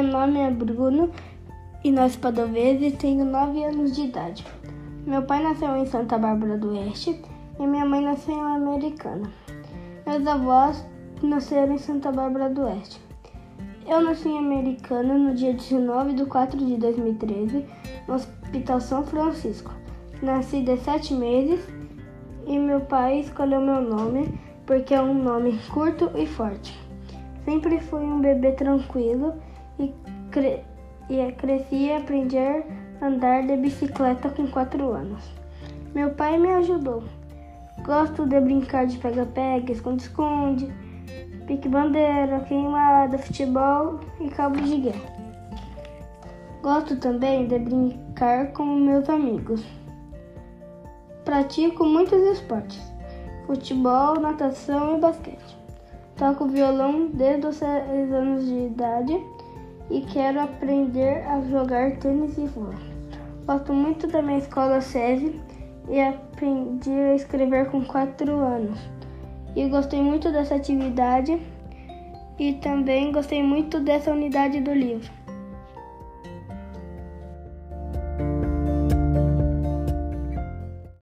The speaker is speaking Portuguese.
Meu nome é Bruno Inácio Padovese e tenho 9 anos de idade. Meu pai nasceu em Santa Bárbara do Oeste e minha mãe nasceu em Americana. Meus avós nasceram em Santa Bárbara do Oeste. Eu nasci em Americana no dia 19 de 4 de 2013, no Hospital São Francisco. Nasci de 7 meses e meu pai escolheu meu nome porque é um nome curto e forte. Sempre fui um bebê tranquilo e, cre e cresci e aprendi a andar de bicicleta com 4 anos. Meu pai me ajudou. Gosto de brincar de pega-pega, esconde-esconde, pique-bandeira, queimada, futebol e cabo de guerra. Gosto também de brincar com meus amigos. Pratico muitos esportes: futebol, natação e basquete. Toco violão desde os 6 anos de idade e quero aprender a jogar tênis e vôlei. Gosto muito da minha escola SESI e aprendi a escrever com 4 anos. E gostei muito dessa atividade e também gostei muito dessa unidade do livro.